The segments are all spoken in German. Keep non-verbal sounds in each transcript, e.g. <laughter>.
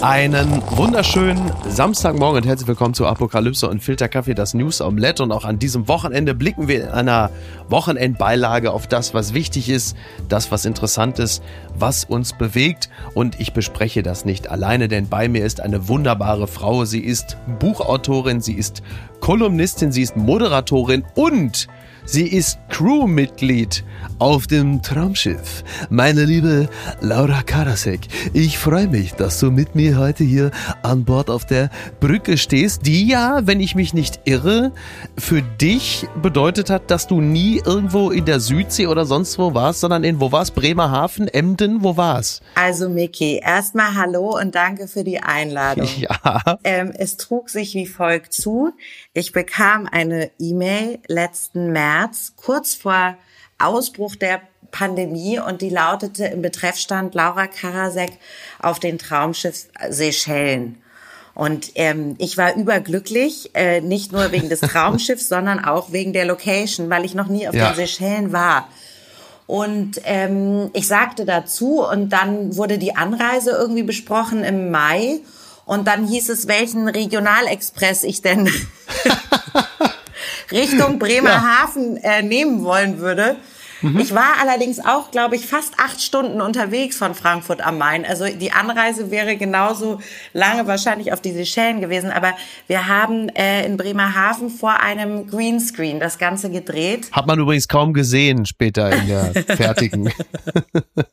Einen wunderschönen Samstagmorgen und herzlich willkommen zu Apokalypse und Filterkaffee, das News Omelette. Und auch an diesem Wochenende blicken wir in einer Wochenendbeilage auf das, was wichtig ist, das, was interessant ist, was uns bewegt. Und ich bespreche das nicht alleine, denn bei mir ist eine wunderbare Frau. Sie ist Buchautorin, sie ist Kolumnistin, sie ist Moderatorin und Sie ist Crewmitglied auf dem Traumschiff. Meine liebe Laura Karasek, ich freue mich, dass du mit mir heute hier an Bord auf der Brücke stehst, die ja, wenn ich mich nicht irre, für dich bedeutet hat, dass du nie irgendwo in der Südsee oder sonst wo warst, sondern in, wo war's? Bremerhaven, Emden, wo war's? Also Miki, erstmal hallo und danke für die Einladung. <laughs> Ja. Ähm, es trug sich wie folgt zu. Ich bekam eine E-Mail letzten März März, kurz vor Ausbruch der Pandemie und die lautete im Betreffstand Laura Karasek auf den Traumschiff Seychellen. Und ähm, ich war überglücklich, äh, nicht nur wegen des <laughs> Traumschiffs, sondern auch wegen der Location, weil ich noch nie auf ja. den Seychellen war. Und ähm, ich sagte dazu und dann wurde die Anreise irgendwie besprochen im Mai. Und dann hieß es, welchen Regionalexpress ich denn <laughs> <laughs> Richtung <laughs> Bremerhaven äh, nehmen wollen würde. Mhm. Ich war allerdings auch, glaube ich, fast acht Stunden unterwegs von Frankfurt am Main. Also die Anreise wäre genauso lange wahrscheinlich auf die Seychellen gewesen. Aber wir haben äh, in Bremerhaven vor einem Greenscreen das Ganze gedreht. Hat man übrigens kaum gesehen später in der <laughs> fertigen.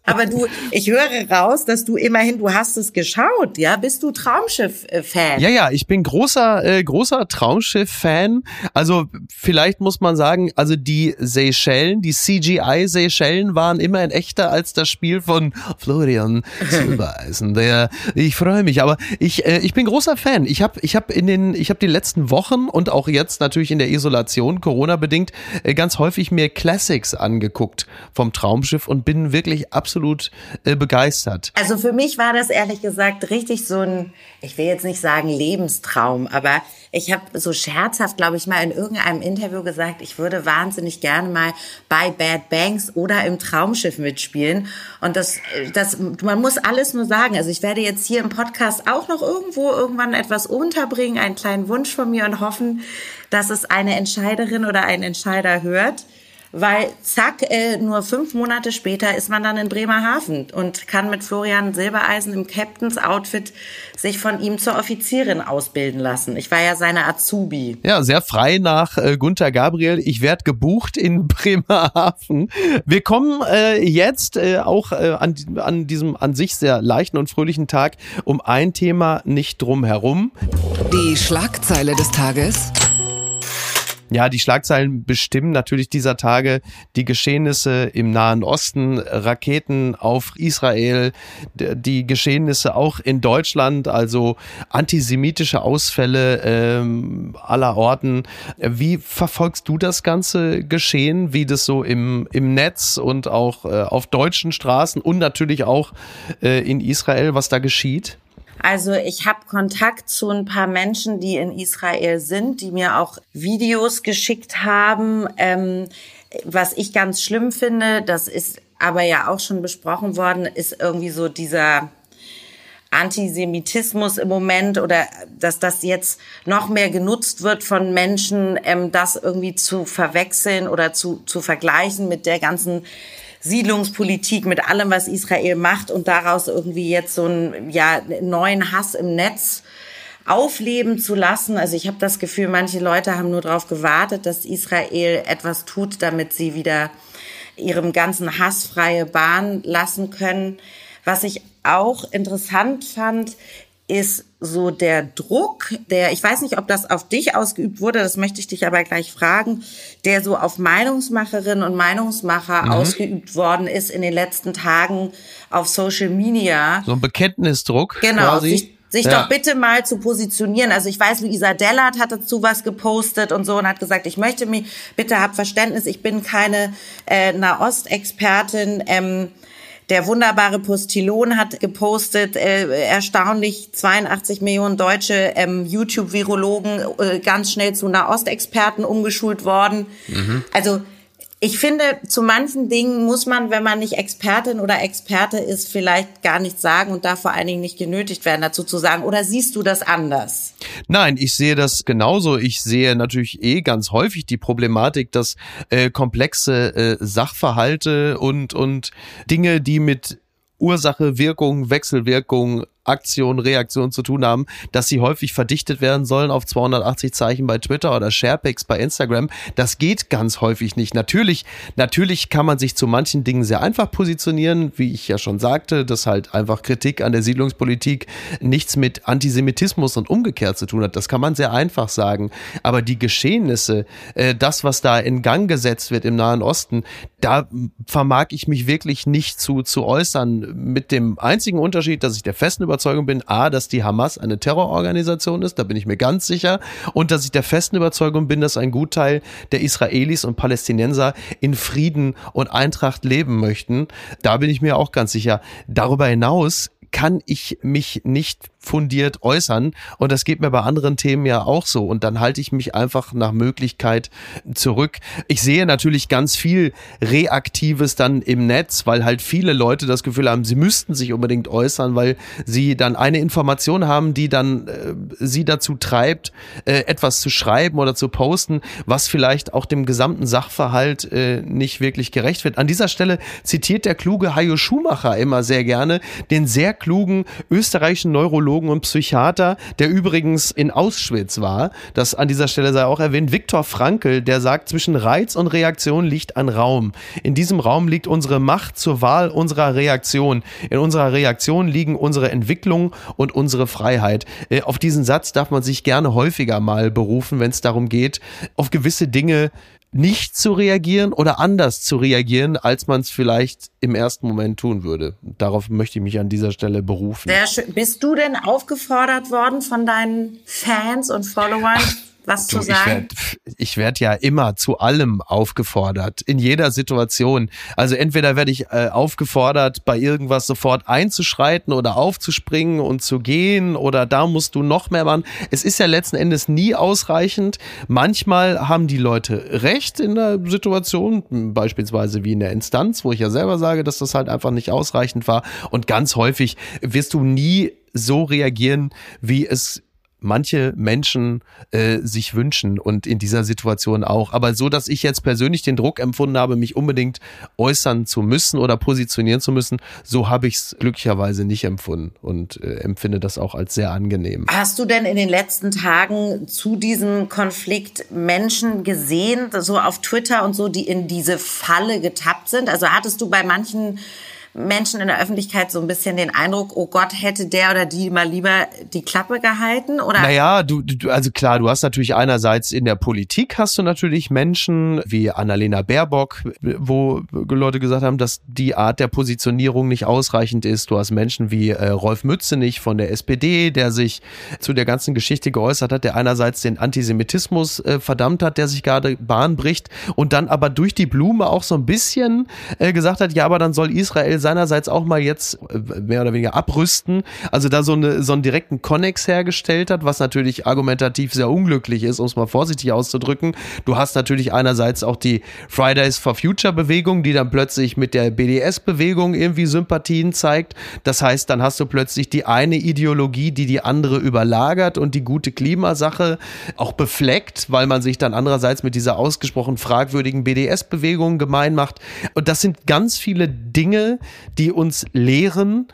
Aber du, ich höre raus, dass du immerhin, du hast es geschaut, ja? Bist du Traumschiff-Fan? Ja, ja, ich bin großer, äh, großer Traumschiff-Fan. Also vielleicht muss man sagen, also die Seychellen, die CG CGI-Seychellen waren immer ein echter als das Spiel von Florian Silbereisen. Der, ich freue mich, aber ich, äh, ich bin großer Fan. Ich habe ich hab in die letzten Wochen und auch jetzt natürlich in der Isolation, Corona bedingt, äh, ganz häufig mir Classics angeguckt vom Traumschiff und bin wirklich absolut äh, begeistert. Also für mich war das ehrlich gesagt richtig so ein, ich will jetzt nicht sagen Lebenstraum, aber ich habe so scherzhaft, glaube ich, mal in irgendeinem Interview gesagt, ich würde wahnsinnig gerne mal bei Bad Banks oder im Traumschiff mitspielen. Und das, das, man muss alles nur sagen. Also ich werde jetzt hier im Podcast auch noch irgendwo irgendwann etwas unterbringen, einen kleinen Wunsch von mir und hoffen, dass es eine Entscheiderin oder ein Entscheider hört weil zack, äh, nur fünf Monate später ist man dann in Bremerhaven und kann mit Florian Silbereisen im Captains Outfit sich von ihm zur Offizierin ausbilden lassen. Ich war ja seine Azubi. Ja, sehr frei nach äh, Gunther Gabriel. Ich werde gebucht in <laughs> Bremerhaven. Wir kommen äh, jetzt äh, auch äh, an, an diesem an sich sehr leichten und fröhlichen Tag um ein Thema nicht drum herum. Die Schlagzeile des Tages. Ja, die Schlagzeilen bestimmen natürlich dieser Tage die Geschehnisse im Nahen Osten, Raketen auf Israel, die Geschehnisse auch in Deutschland, also antisemitische Ausfälle ähm, aller Orten. Wie verfolgst du das ganze Geschehen, wie das so im, im Netz und auch äh, auf deutschen Straßen und natürlich auch äh, in Israel, was da geschieht? Also ich habe Kontakt zu ein paar Menschen, die in Israel sind, die mir auch Videos geschickt haben. Ähm, was ich ganz schlimm finde, das ist aber ja auch schon besprochen worden, ist irgendwie so dieser Antisemitismus im Moment oder dass das jetzt noch mehr genutzt wird von Menschen, ähm, das irgendwie zu verwechseln oder zu, zu vergleichen mit der ganzen Siedlungspolitik, mit allem, was Israel macht und daraus irgendwie jetzt so einen ja, neuen Hass im Netz aufleben zu lassen. Also ich habe das Gefühl, manche Leute haben nur darauf gewartet, dass Israel etwas tut, damit sie wieder ihrem ganzen Hass freie Bahn lassen können. Was ich auch interessant fand, ist so der Druck, der, ich weiß nicht, ob das auf dich ausgeübt wurde, das möchte ich dich aber gleich fragen, der so auf Meinungsmacherinnen und Meinungsmacher mhm. ausgeübt worden ist in den letzten Tagen auf Social Media. So ein Bekenntnisdruck. Genau, quasi. sich, sich ja. doch bitte mal zu positionieren. Also ich weiß, Luisa Dellert hat dazu was gepostet und so und hat gesagt, ich möchte mich, bitte hab Verständnis, ich bin keine äh, Nahostexpertin. Ähm, Der wunderbare Postillon hat gepostet, äh, erstaunlich 82 Millionen deutsche ähm, YouTube-Virologen äh, ganz schnell zu Nahostexperten umgeschult worden. Mhm. Also ich finde, zu manchen Dingen muss man, wenn man nicht Expertin oder Experte ist, vielleicht gar nichts sagen und darf vor allen Dingen nicht genötigt werden, dazu zu sagen. Oder siehst du das anders? Nein, ich sehe das genauso. Ich sehe natürlich eh ganz häufig die Problematik, dass äh, komplexe äh, Sachverhalte und, und Dinge, die mit Ursache, Wirkung, Wechselwirkung Aktion, Reaktion zu tun haben, dass sie häufig verdichtet werden sollen auf 280 Zeichen bei Twitter oder Sharepics bei Instagram. Das geht ganz häufig nicht. Natürlich, natürlich kann man sich zu manchen Dingen sehr einfach positionieren, wie ich ja schon sagte, dass halt einfach Kritik an der Siedlungspolitik nichts mit Antisemitismus und umgekehrt zu tun hat. Das kann man sehr einfach sagen. Aber die Geschehnisse, äh, das, was da in Gang gesetzt wird im Nahen Osten, da vermag ich mich wirklich nicht zu, zu äußern. Mit dem einzigen Unterschied, dass ich der festen bin, A, dass die Hamas eine Terrororganisation ist, da bin ich mir ganz sicher, und dass ich der festen Überzeugung bin, dass ein Gutteil der Israelis und Palästinenser in Frieden und Eintracht leben möchten. Da bin ich mir auch ganz sicher. Darüber hinaus kann ich mich nicht fundiert äußern. Und das geht mir bei anderen Themen ja auch so. Und dann halte ich mich einfach nach Möglichkeit zurück. Ich sehe natürlich ganz viel Reaktives dann im Netz, weil halt viele Leute das Gefühl haben, sie müssten sich unbedingt äußern, weil sie dann eine Information haben, die dann äh, sie dazu treibt, äh, etwas zu schreiben oder zu posten, was vielleicht auch dem gesamten Sachverhalt äh, nicht wirklich gerecht wird. An dieser Stelle zitiert der kluge Hajo Schumacher immer sehr gerne den sehr klugen österreichischen Neurologen Psychologen und Psychiater, der übrigens in Auschwitz war. Das an dieser Stelle sei auch erwähnt. Viktor Frankl, der sagt, zwischen Reiz und Reaktion liegt ein Raum. In diesem Raum liegt unsere Macht zur Wahl unserer Reaktion. In unserer Reaktion liegen unsere Entwicklung und unsere Freiheit. Äh, auf diesen Satz darf man sich gerne häufiger mal berufen, wenn es darum geht, auf gewisse Dinge nicht zu reagieren oder anders zu reagieren, als man es vielleicht im ersten Moment tun würde. Darauf möchte ich mich an dieser Stelle berufen. Sehr schön. Bist du denn aufgefordert worden von deinen Fans und Followern? Was du, zu sagen? Ich werde werd ja immer zu allem aufgefordert, in jeder Situation. Also entweder werde ich äh, aufgefordert, bei irgendwas sofort einzuschreiten oder aufzuspringen und zu gehen oder da musst du noch mehr machen. Es ist ja letzten Endes nie ausreichend. Manchmal haben die Leute recht in der Situation, beispielsweise wie in der Instanz, wo ich ja selber sage, dass das halt einfach nicht ausreichend war. Und ganz häufig wirst du nie so reagieren, wie es manche Menschen äh, sich wünschen und in dieser Situation auch. Aber so, dass ich jetzt persönlich den Druck empfunden habe, mich unbedingt äußern zu müssen oder positionieren zu müssen, so habe ich es glücklicherweise nicht empfunden und äh, empfinde das auch als sehr angenehm. Hast du denn in den letzten Tagen zu diesem Konflikt Menschen gesehen, so auf Twitter und so, die in diese Falle getappt sind? Also hattest du bei manchen Menschen in der Öffentlichkeit so ein bisschen den Eindruck, oh Gott, hätte der oder die mal lieber die Klappe gehalten? Oder? Naja, du, du, also klar, du hast natürlich einerseits in der Politik hast du natürlich Menschen wie Annalena Baerbock, wo Leute gesagt haben, dass die Art der Positionierung nicht ausreichend ist. Du hast Menschen wie äh, Rolf Mützenich von der SPD, der sich zu der ganzen Geschichte geäußert hat, der einerseits den Antisemitismus äh, verdammt hat, der sich gerade Bahn bricht und dann aber durch die Blume auch so ein bisschen äh, gesagt hat, ja, aber dann soll Israel seinerseits auch mal jetzt äh, mehr oder weniger abrüsten, also da so, eine, so einen direkten Connex hergestellt hat, was natürlich argumentativ sehr unglücklich ist, um es mal vorsichtig auszudrücken. Du hast natürlich einerseits auch die Fridays for Future Bewegung, die dann plötzlich mit der BDS-Bewegung irgendwie Sympathien zeigt. Das heißt, dann hast du plötzlich die eine Ideologie, die die andere überlagert und die gute Klimasache auch befleckt, weil man sich dann andererseits mit dieser ausgesprochen fragwürdigen BDS-Bewegung gemein macht. Und das sind ganz viele Dinge, die uns lehren,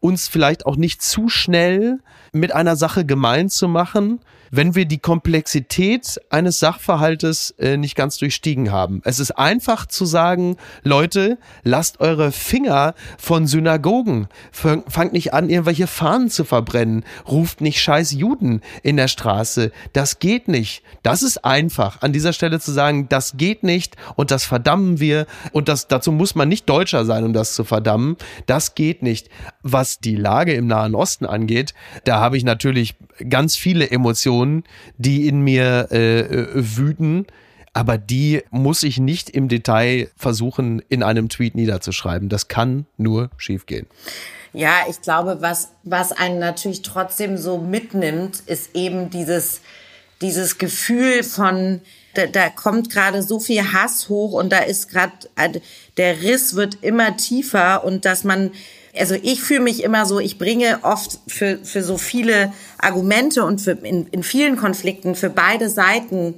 uns vielleicht auch nicht zu schnell mit einer Sache gemein zu machen, wenn wir die Komplexität eines Sachverhaltes äh, nicht ganz durchstiegen haben. Es ist einfach zu sagen, Leute, lasst eure Finger von Synagogen. Fangt nicht an, irgendwelche Fahnen zu verbrennen. Ruft nicht scheiß Juden in der Straße. Das geht nicht. Das ist einfach, an dieser Stelle zu sagen, das geht nicht und das verdammen wir. Und das, dazu muss man nicht Deutscher sein, um das zu verdammen. Das geht nicht. Was die Lage im Nahen Osten angeht, da habe ich natürlich ganz viele Emotionen die in mir äh, äh, wüten. aber die muss ich nicht im Detail versuchen, in einem Tweet niederzuschreiben. Das kann nur schiefgehen. Ja, ich glaube, was, was einen natürlich trotzdem so mitnimmt, ist eben dieses, dieses Gefühl von, da, da kommt gerade so viel Hass hoch und da ist gerade, äh, der Riss wird immer tiefer und dass man, also ich fühle mich immer so, ich bringe oft für, für so viele Argumente und für, in, in vielen Konflikten für beide Seiten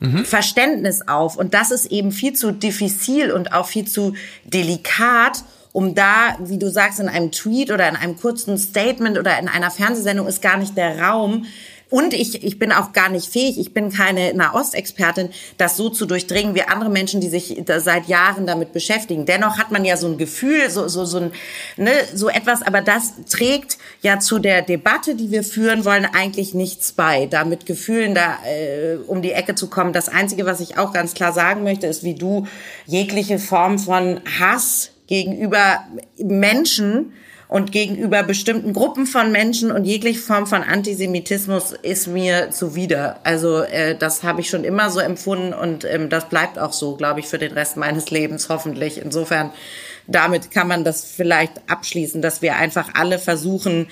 mhm. Verständnis auf. Und das ist eben viel zu diffizil und auch viel zu delikat, um da, wie du sagst, in einem Tweet oder in einem kurzen Statement oder in einer Fernsehsendung ist gar nicht der Raum, und ich, ich bin auch gar nicht fähig, ich bin keine Nahostexpertin, das so zu durchdringen wie andere Menschen, die sich seit Jahren damit beschäftigen. Dennoch hat man ja so ein Gefühl, so, so, so, ein, ne, so etwas, aber das trägt ja zu der Debatte, die wir führen wollen, eigentlich nichts bei, da mit Gefühlen da äh, um die Ecke zu kommen. Das Einzige, was ich auch ganz klar sagen möchte, ist, wie du jegliche Form von Hass gegenüber Menschen und gegenüber bestimmten Gruppen von Menschen und jegliche Form von Antisemitismus ist mir zuwider. Also äh, das habe ich schon immer so empfunden und ähm, das bleibt auch so, glaube ich, für den Rest meines Lebens hoffentlich. Insofern, damit kann man das vielleicht abschließen, dass wir einfach alle versuchen,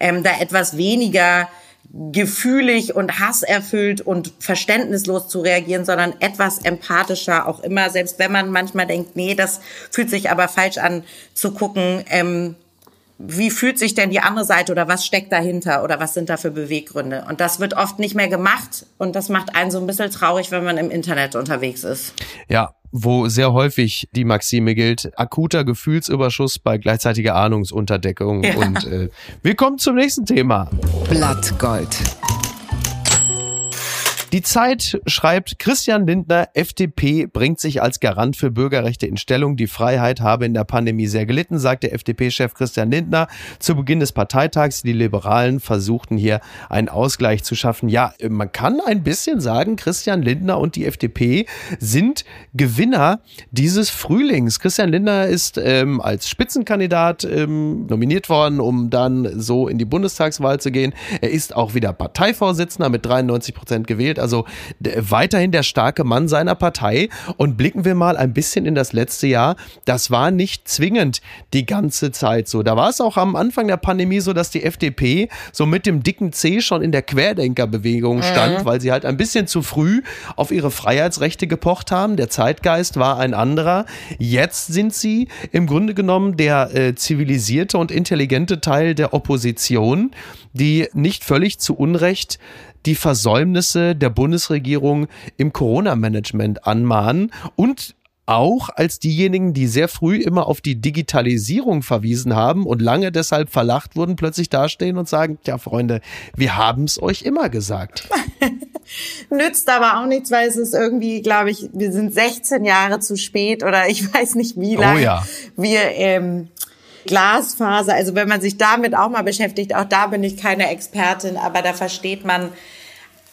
ähm, da etwas weniger gefühlig und hasserfüllt und verständnislos zu reagieren, sondern etwas empathischer auch immer, selbst wenn man manchmal denkt, nee, das fühlt sich aber falsch an, zu gucken, ähm, wie fühlt sich denn die andere Seite oder was steckt dahinter oder was sind da für Beweggründe? Und das wird oft nicht mehr gemacht und das macht einen so ein bisschen traurig, wenn man im Internet unterwegs ist. Ja, wo sehr häufig die Maxime gilt, akuter Gefühlsüberschuss bei gleichzeitiger Ahnungsunterdeckung. Ja. Und äh, wir kommen zum nächsten Thema. Blattgold. Die Zeit schreibt, Christian Lindner, FDP, bringt sich als Garant für Bürgerrechte in Stellung. Die Freiheit habe in der Pandemie sehr gelitten, sagte FDP-Chef Christian Lindner zu Beginn des Parteitags. Die Liberalen versuchten hier einen Ausgleich zu schaffen. Ja, man kann ein bisschen sagen, Christian Lindner und die FDP sind Gewinner dieses Frühlings. Christian Lindner ist ähm, als Spitzenkandidat ähm, nominiert worden, um dann so in die Bundestagswahl zu gehen. Er ist auch wieder Parteivorsitzender mit 93 Prozent gewählt also weiterhin der starke Mann seiner Partei. Und blicken wir mal ein bisschen in das letzte Jahr. Das war nicht zwingend die ganze Zeit so. Da war es auch am Anfang der Pandemie so, dass die FDP so mit dem dicken C schon in der Querdenkerbewegung stand, mhm. weil sie halt ein bisschen zu früh auf ihre Freiheitsrechte gepocht haben. Der Zeitgeist war ein anderer. Jetzt sind sie im Grunde genommen der äh, zivilisierte und intelligente Teil der Opposition, die nicht völlig zu Unrecht die Versäumnisse der Bundesregierung im Corona-Management anmahnen und auch als diejenigen, die sehr früh immer auf die Digitalisierung verwiesen haben und lange deshalb verlacht wurden, plötzlich dastehen und sagen, ja Freunde, wir haben es euch immer gesagt. <laughs> Nützt aber auch nichts, weil es ist irgendwie, glaube ich, wir sind 16 Jahre zu spät oder ich <laughs> weiß nicht wie lange oh ja. wir ähm, Glasfaser, also wenn man sich damit auch mal beschäftigt, auch da bin ich keine Expertin, aber da versteht man,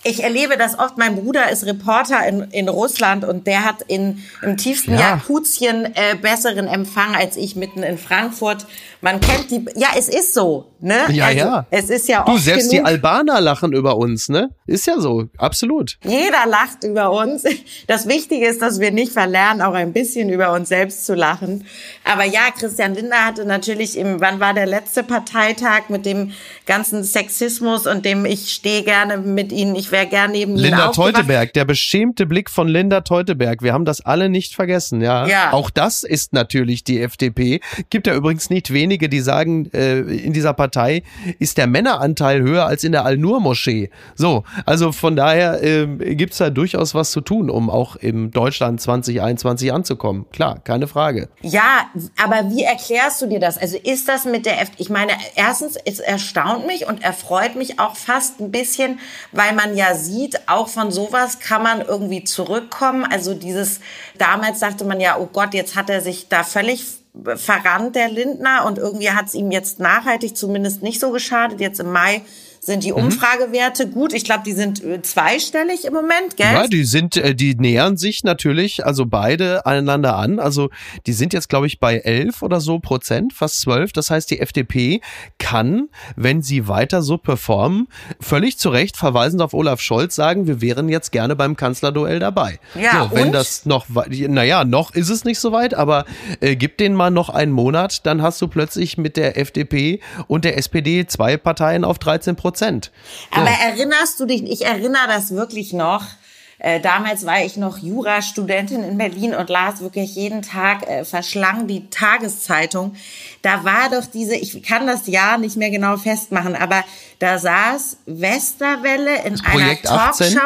ich erlebe das oft. Mein Bruder ist Reporter in, in Russland und der hat in, im tiefsten ja. Jakutien äh, besseren Empfang als ich mitten in Frankfurt. Man kennt die, ja, es ist so, ne? Ja, also, ja. Es ist ja Du, selbst genug. die Albaner lachen über uns, ne? Ist ja so, absolut. Jeder lacht über uns. <laughs> Das Wichtige ist, dass wir nicht verlernen, auch ein bisschen über uns selbst zu lachen. Aber ja, Christian Lindner hatte natürlich im, wann war der letzte Parteitag mit dem ganzen Sexismus und dem ich stehe gerne mit Ihnen, ich wäre gerne neben Linda Teuteberg, der beschämte Blick von Linda Teuteberg. Wir haben das alle nicht vergessen, ja. ja. Auch das ist natürlich die FDP. Gibt ja übrigens nicht wenig wenige, die sagen, äh, in dieser Partei ist der Männeranteil höher als in der Al-Nur-Moschee. So, also von daher äh, gibt es da durchaus was zu tun, um auch im Deutschland 2021 anzukommen. Klar, keine Frage. Ja, aber wie erklärst du dir das? Also ist das mit der F ich meine, erstens, es erstaunt mich und erfreut mich auch fast ein bisschen, weil man ja sieht, auch von sowas kann man irgendwie zurückkommen. Also dieses, damals sagte man ja, oh Gott, jetzt hat er sich da völlig verrannt, der Lindner, und irgendwie hat es ihm jetzt nachhaltig zumindest nicht so geschadet. Jetzt im Mai sind die mhm. Umfragewerte gut. Ich glaube, die sind äh, zweistellig im Moment, gell? Ja, die sind, äh, die nähern sich natürlich, also beide aneinander an. Also die sind jetzt, glaube ich, bei elf oder so Prozent, fast zwölf. Das heißt, die FDP kann, wenn sie weiter so performen, völlig zu Recht verweisend auf Olaf Scholz sagen, wir wären jetzt gerne beim Kanzlerduell dabei. Ja, so, wenn und? das noch, naja, noch ist es nicht so weit, aber äh, gib denen mal noch einen Monat, dann hast du plötzlich mit der FDP und der SPD zwei Parteien auf 13 Prozent. So. Aber erinnerst du dich, ich erinnere das wirklich noch, äh, damals war ich noch Jurastudentin in Berlin und las wirklich jeden Tag äh, verschlang die Tageszeitung. Da war doch diese, ich kann das Jahr nicht mehr genau festmachen, aber da saß Westerwelle in einer Talkshow 18?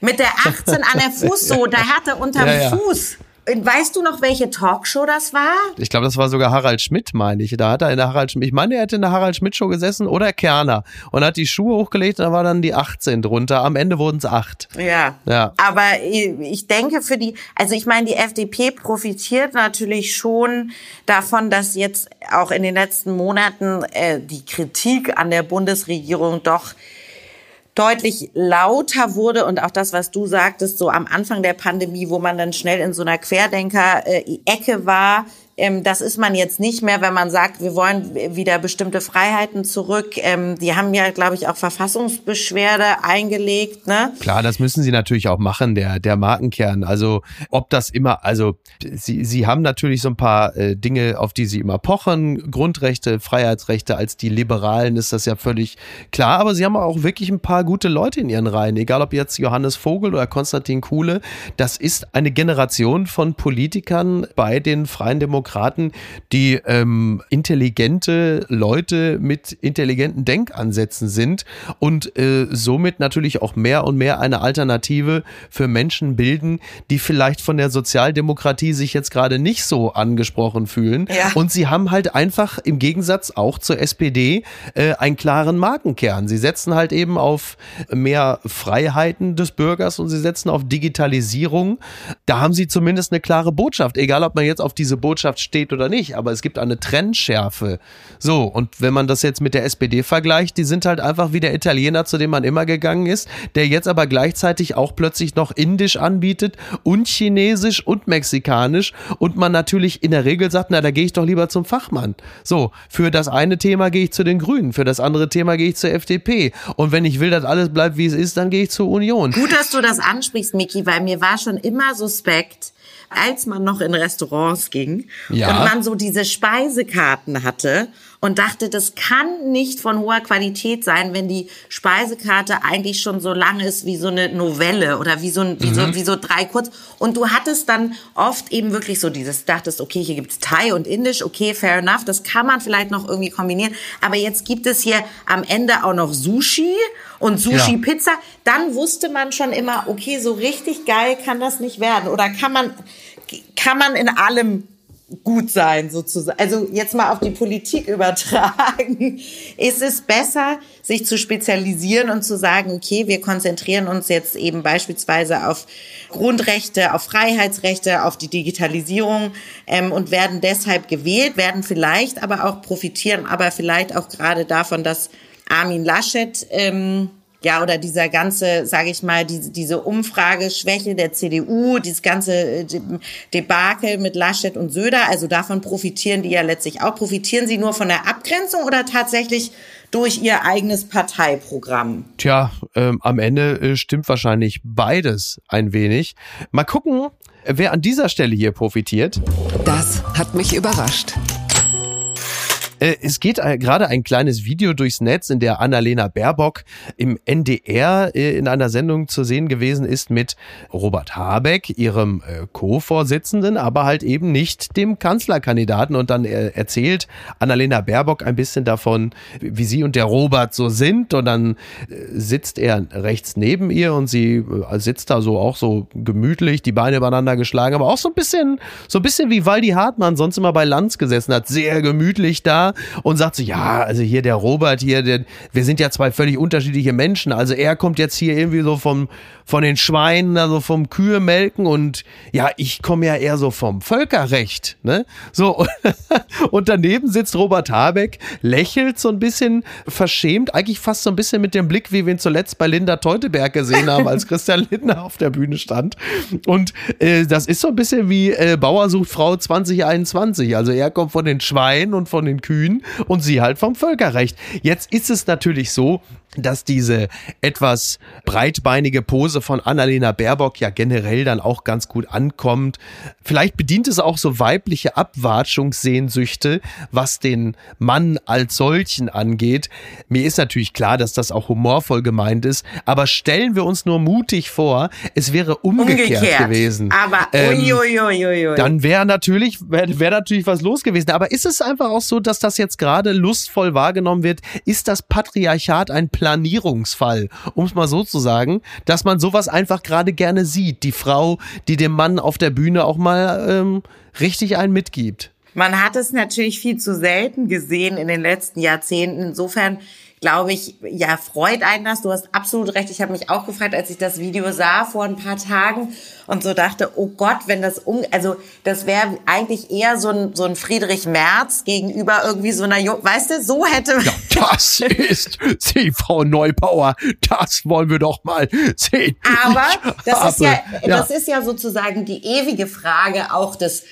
mit der 18 an der <laughs> Fußsohle, da hatte unterm ja, ja. Fuß Weißt du noch, welche Talkshow das war? Ich glaube, das war sogar Harald Schmidt, meine ich. Da hat er in der Harald Schmidt, ich meine, er hätte in der Harald Schmidt Show gesessen oder Kerner und hat die Schuhe hochgelegt und da war dann die 18 drunter. Am Ende wurden es acht. Ja. ja. Aber ich denke für die, also ich meine, die FDP profitiert natürlich schon davon, dass jetzt auch in den letzten Monaten äh, die Kritik an der Bundesregierung doch deutlich lauter wurde und auch das, was du sagtest, so am Anfang der Pandemie, wo man dann schnell in so einer Querdenker-Ecke war, ähm, das ist man jetzt nicht mehr, wenn man sagt, wir wollen wieder bestimmte Freiheiten zurück. Ähm, die haben ja, glaube ich, auch Verfassungsbeschwerde eingelegt. Ne? Klar, das müssen sie natürlich auch machen, der, der Markenkern. Also ob das immer, also sie, sie haben natürlich so ein paar äh, Dinge, auf die sie immer pochen. Grundrechte, Freiheitsrechte, als die Liberalen ist das ja völlig klar. Aber sie haben auch wirklich ein paar gute Leute in ihren Reihen. Egal ob jetzt Johannes Vogel oder Konstantin Kuhle. Das ist eine Generation von Politikern bei den Freien Demokraten Demokraten, die ähm, intelligente Leute mit intelligenten Denkansätzen sind und äh, somit natürlich auch mehr und mehr eine Alternative für Menschen bilden, die vielleicht von der Sozialdemokratie sich jetzt gerade nicht so angesprochen fühlen. Ja. Und sie haben halt einfach im Gegensatz auch zur SPD äh, einen klaren Markenkern. Sie setzen halt eben auf mehr Freiheiten des Bürgers und sie setzen auf Digitalisierung. Da haben sie zumindest eine klare Botschaft, egal ob man jetzt auf diese Botschaft Gesellschaft steht oder nicht, aber es gibt eine Trendschärfe. So, und wenn man das jetzt mit der SPD vergleicht, die sind halt einfach wie der Italiener, zu dem man immer gegangen ist, der jetzt aber gleichzeitig auch plötzlich noch Indisch anbietet und Chinesisch und Mexikanisch und man natürlich in der Regel sagt, na, da gehe ich doch lieber zum Fachmann. So, für das eine Thema gehe ich zu den Grünen, für das andere Thema gehe ich zur FDP. Und wenn ich will, dass alles bleibt, wie es ist, dann gehe ich zur Union. Gut, dass du das ansprichst, Miki, weil mir war schon immer suspekt, als man noch in Restaurants ging ja. und man so diese Speisekarten hatte und dachte, das kann nicht von hoher Qualität sein, wenn die Speisekarte eigentlich schon so lang ist wie so eine Novelle oder wie so, ein, wie, mhm. so, wie so drei kurz. Und du hattest dann oft eben wirklich so dieses, dachtest, okay, hier gibt's Thai und Indisch, okay, fair enough, das kann man vielleicht noch irgendwie kombinieren. Aber jetzt gibt es hier am Ende auch noch Sushi und Sushi-Pizza. Ja. Dann wusste man schon immer, okay, so richtig geil kann das nicht werden. Oder kann man, kann man in allem gut sein, sozusagen. Also jetzt mal auf die Politik <laughs> übertragen. Ist es besser, sich zu spezialisieren und zu sagen, okay, wir konzentrieren uns jetzt eben beispielsweise auf Grundrechte, auf Freiheitsrechte, auf die Digitalisierung ähm, und werden deshalb gewählt, werden vielleicht aber auch profitieren, aber vielleicht auch gerade davon, dass Armin Laschet ähm, ja, oder dieser ganze, sage ich mal, diese, diese Umfrageschwäche der CDU, dieses ganze äh, Debakel mit Laschet und Söder, also davon profitieren die ja letztlich auch. Profitieren sie nur von der Abgrenzung oder tatsächlich durch ihr eigenes Parteiprogramm? Tja, ähm, am Ende äh, stimmt wahrscheinlich beides ein wenig. Mal gucken, wer an dieser Stelle hier profitiert. Das hat mich überrascht. Äh, es geht äh, gerade ein kleines Video durchs Netz, in der Annalena Baerbock im NDR äh, in einer Sendung zu sehen gewesen ist mit Robert Habeck, ihrem Co-Vorsitzenden, aber halt eben nicht dem Kanzlerkandidaten. Und dann erzählt Annalena Baerbock ein bisschen davon, wie sie und der Robert so sind. Und dann sitzt er rechts neben ihr und sie sitzt da so auch so gemütlich, die Beine übereinander geschlagen, aber auch so ein bisschen, so ein bisschen wie Waldi Hartmann sonst immer bei Lanz gesessen hat, sehr gemütlich da und sagt so, ja, also hier der Robert hier, der, wir sind ja zwei völlig unterschiedliche Menschen. Also er kommt jetzt hier irgendwie so vom, von den Schweinen, also vom Kühe melken und ja, ich komme ja eher so vom Völkerrecht, ne? So, und, <laughs> und daneben sitzt Robert Habeck, lächelt so ein bisschen verschämt, eigentlich fast so ein bisschen mit dem Blick, wie wir ihn zuletzt bei Linda Teuteberg gesehen haben, als <laughs> Christian Lindner auf der Bühne stand. Und äh, das ist so ein bisschen wie äh, Bauer sucht Frau 2021. Also er kommt von den Schweinen und von den Kühen und sie halt vom Völkerrecht. Jetzt ist es natürlich so, dass diese etwas breitbeinige Pose von Annalena Baerbock ja generell dann auch ganz gut ankommt. Vielleicht bedient es auch so weibliche Abwatschungssehnsüchte, was den Mann als solchen angeht. Mir ist natürlich klar, dass das auch humorvoll gemeint ist, aber stellen wir uns nur mutig vor, es wäre umgekehrt, umgekehrt. gewesen. Aber ähm, dann wäre natürlich wäre wär natürlich was los gewesen. Aber ist es einfach auch so, dass das jetzt gerade lustvoll wahrgenommen wird? Ist das Patriarchat ein Plan Planierungsfall, um es mal so zu sagen, dass man sowas einfach gerade gerne sieht. Die Frau, die dem Mann auf der Bühne auch mal ähm, richtig einen mitgibt. Man hat es natürlich viel zu selten gesehen in den letzten Jahrzehnten. Insofern glaube ich, ja, freut einen das. Du hast absolut recht. Ich habe mich auch gefragt, als ich das Video sah vor ein paar Tagen und so dachte, oh Gott, wenn das um, also das wäre eigentlich eher so ein, so ein Friedrich Merz gegenüber irgendwie so einer, weißt du, so hätte. Ja, das <laughs> <laughs> ist sie, Frau Neubauer. Das wollen wir doch mal sehen. Aber das ist ja, ja, das ist ja sozusagen die ewige Frage auch des,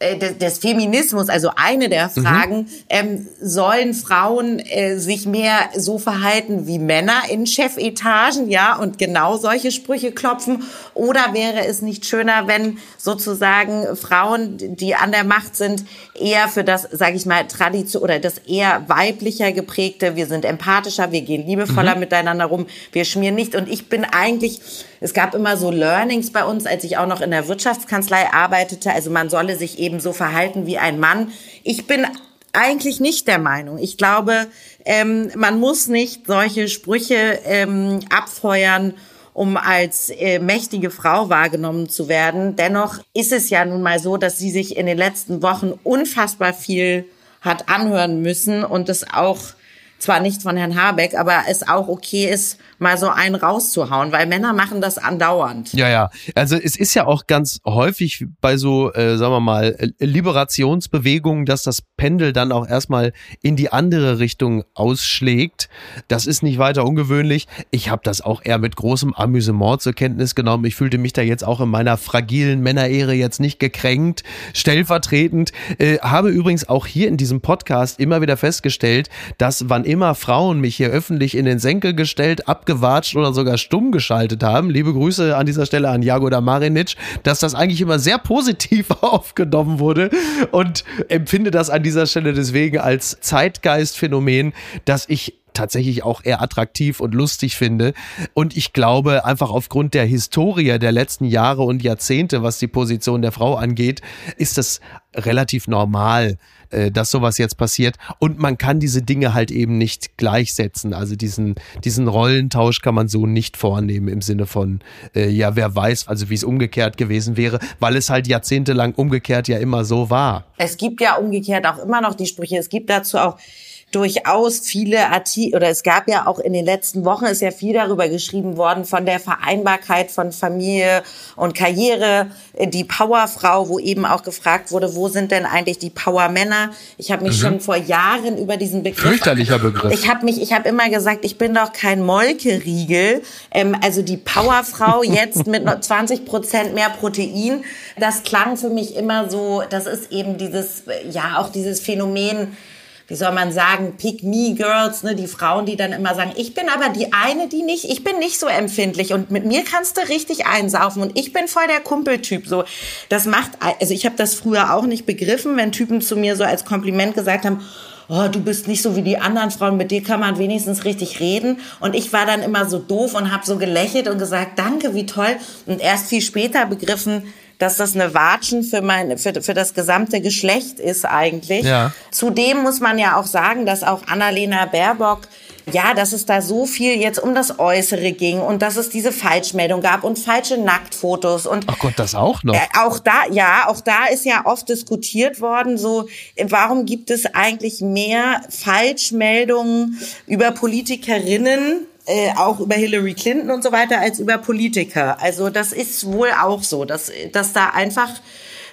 äh, des, Feminismus, also eine der mhm. Fragen, mhm. ähm, sollen Frauen äh, sich mehr so verhalten wie Männer in Chefetagen, ja, und genau solche Sprüche klopfen? Oder wäre es nicht schöner, wenn sozusagen Frauen, die an der Macht sind, eher für das, sage ich mal, Tradition oder das eher weiblicher geprägte, wir sind empathischer, wir gehen liebevoller mhm. miteinander rum, wir schmieren nicht. Und ich bin eigentlich, es gab immer so Learnings bei uns, als ich auch noch in der Wirtschaftskanzlei arbeitete. Also man solle sich eben so verhalten wie ein Mann. Ich bin eigentlich nicht der Meinung. Ich glaube, ähm, man muss nicht solche Sprüche ähm, abfeuern, um als äh, mächtige Frau wahrgenommen zu werden. Dennoch ist es ja nun mal so, dass sie sich in den letzten Wochen unfassbar viel hat anhören müssen und es auch zwar nicht von Herrn Habeck, aber es auch okay ist, mal so einen rauszuhauen, weil Männer machen das andauernd. Ja, ja. Also es ist ja auch ganz häufig bei so, äh, sagen wir mal, Liberationsbewegungen, dass das Pendel dann auch erstmal in die andere Richtung ausschlägt. Das ist nicht weiter ungewöhnlich. Ich habe das auch eher mit großem Amüsement zur Kenntnis genommen. Ich fühlte mich da jetzt auch in meiner fragilen Männerehre jetzt nicht gekränkt. Stellvertretend äh, habe übrigens auch hier in diesem Podcast immer wieder festgestellt, dass wann immer Frauen mich hier öffentlich in den Senkel gestellt, abge abgewatscht oder sogar stumm geschaltet haben. Liebe Grüße an dieser Stelle an Jagoda Marinic, dass das eigentlich immer sehr positiv <laughs> aufgenommen wurde und empfinde das an dieser Stelle deswegen als Zeitgeistphänomen, dass ich tatsächlich auch eher attraktiv und lustig finde. Und ich glaube, einfach aufgrund der Historie der letzten Jahre und Jahrzehnte, was die Position der Frau angeht, ist das relativ normal, äh, dass sowas jetzt passiert. Und man kann diese Dinge halt eben nicht gleichsetzen. Also diesen, diesen Rollentausch kann man so nicht vornehmen im Sinne von, äh, ja, wer weiß, also wie es umgekehrt gewesen wäre, weil es halt jahrzehntelang umgekehrt ja immer so war. Es gibt ja umgekehrt auch immer noch die Sprüche. Es gibt dazu auch durchaus viele Artikel, oder es gab ja auch in den letzten Wochen ist ja viel darüber geschrieben worden von der Vereinbarkeit von Familie und Karriere, die Powerfrau, wo eben auch gefragt wurde, wo sind denn eigentlich die Powermänner? Ich habe mich mhm. schon vor Jahren über diesen Begriff fürchterlicher <laughs> Begriff. Ich habe mich, ich habe immer gesagt, ich bin doch kein Molkeriegel. Ähm, also die Powerfrau <laughs> jetzt mit 20 Prozent mehr Protein, das klang für mich immer so. Das ist eben dieses, ja auch dieses Phänomen wie soll man sagen, Pick Me Girls, ne, die Frauen, die dann immer sagen, ich bin aber die eine, die nicht, ich bin nicht so empfindlich und mit mir kannst du richtig einsaufen und ich bin voll der Kumpeltyp. So, das macht, also ich habe das früher auch nicht begriffen, wenn Typen zu mir so als Kompliment gesagt haben, oh, du bist nicht so wie die anderen Frauen, mit dir kann man wenigstens richtig reden. Und ich war dann immer so doof und habe so gelächelt und gesagt, danke, wie toll. Und erst viel später begriffen, dass das eine Watschen für, mein, für, für das gesamte Geschlecht ist eigentlich. Ja. Zudem muss man ja auch sagen, dass auch Annalena Baerbock ja, dass es da so viel jetzt um das Äußere ging und dass es diese Falschmeldung gab und falsche Nacktfotos und Ach Gott, das auch noch. Äh, auch da, ja, auch da ist ja oft diskutiert worden, so warum gibt es eigentlich mehr Falschmeldungen über Politikerinnen äh, auch über Hillary Clinton und so weiter als über Politiker. Also das ist wohl auch so, dass, dass da einfach